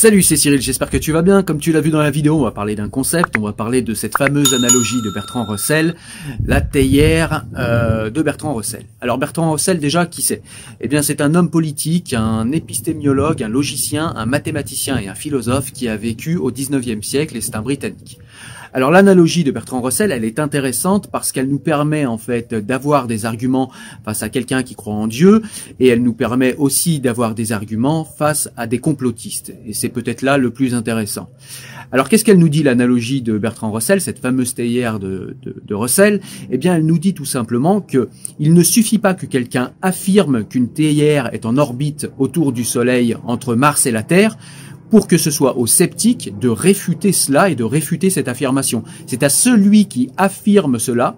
Salut, c'est Cyril, j'espère que tu vas bien. Comme tu l'as vu dans la vidéo, on va parler d'un concept, on va parler de cette fameuse analogie de Bertrand Russell, la théière euh, de Bertrand Russell. Alors Bertrand Russell, déjà, qui c'est? Eh bien, c'est un homme politique, un épistémiologue, un logicien, un mathématicien et un philosophe qui a vécu au 19e siècle et c'est un Britannique. Alors l'analogie de Bertrand Russell, elle est intéressante parce qu'elle nous permet en fait d'avoir des arguments face à quelqu'un qui croit en Dieu et elle nous permet aussi d'avoir des arguments face à des complotistes. Et c'est peut-être là le plus intéressant. Alors qu'est-ce qu'elle nous dit l'analogie de Bertrand Russell, cette fameuse théière de, de, Russell? Eh bien elle nous dit tout simplement que il ne suffit pas que quelqu'un affirme qu'une théière est en orbite autour du Soleil entre Mars et la Terre pour que ce soit aux sceptiques de réfuter cela et de réfuter cette affirmation. C'est à celui qui affirme cela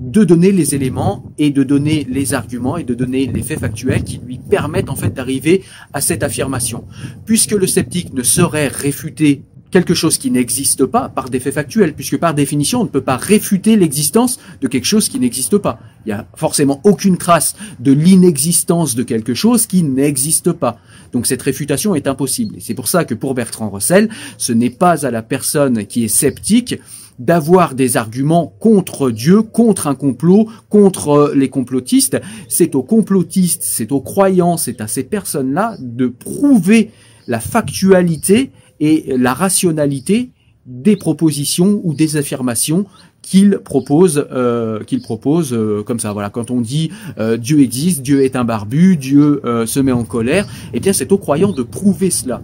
de donner les éléments et de donner les arguments et de donner les faits factuels qui lui permettent en fait d'arriver à cette affirmation. Puisque le sceptique ne saurait réfuter quelque chose qui n'existe pas par des faits factuels, puisque par définition, on ne peut pas réfuter l'existence de quelque chose qui n'existe pas. Il n'y a forcément aucune trace de l'inexistence de quelque chose qui n'existe pas. Donc cette réfutation est impossible. Et c'est pour ça que pour Bertrand Russell, ce n'est pas à la personne qui est sceptique d'avoir des arguments contre Dieu, contre un complot, contre les complotistes. C'est aux complotistes, c'est aux croyants, c'est à ces personnes-là de prouver la factualité et la rationalité des propositions ou des affirmations qu'il propose, euh, qu'il propose euh, comme ça. Voilà, quand on dit euh, Dieu existe, Dieu est un barbu, Dieu se met en colère, eh bien c'est aux croyants de prouver cela.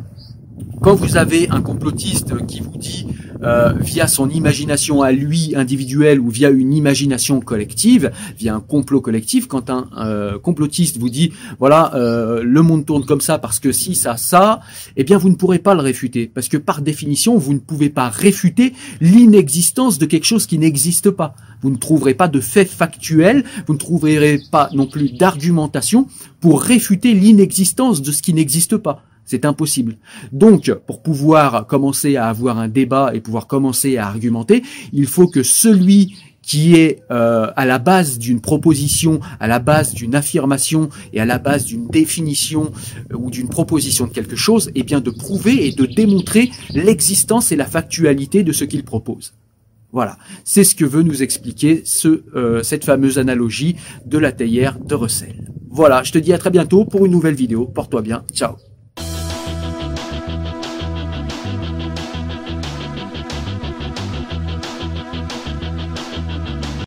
Quand vous avez un complotiste qui vous dit euh, via son imagination à lui individuelle ou via une imagination collective, via un complot collectif, quand un euh, complotiste vous dit voilà euh, le monde tourne comme ça parce que si ça ça, eh bien vous ne pourrez pas le réfuter parce que par définition vous ne pouvez pas réfuter l'inexistence de quelque chose qui n'existe pas. Vous ne trouverez pas de fait factuel, vous ne trouverez pas non plus d'argumentation pour réfuter l'inexistence de ce qui n'existe pas. C'est impossible. Donc, pour pouvoir commencer à avoir un débat et pouvoir commencer à argumenter, il faut que celui qui est euh, à la base d'une proposition, à la base d'une affirmation et à la base d'une définition euh, ou d'une proposition de quelque chose, eh bien de prouver et de démontrer l'existence et la factualité de ce qu'il propose. Voilà, c'est ce que veut nous expliquer euh, cette fameuse analogie de la théière de Russell. Voilà, je te dis à très bientôt pour une nouvelle vidéo. Porte-toi bien. Ciao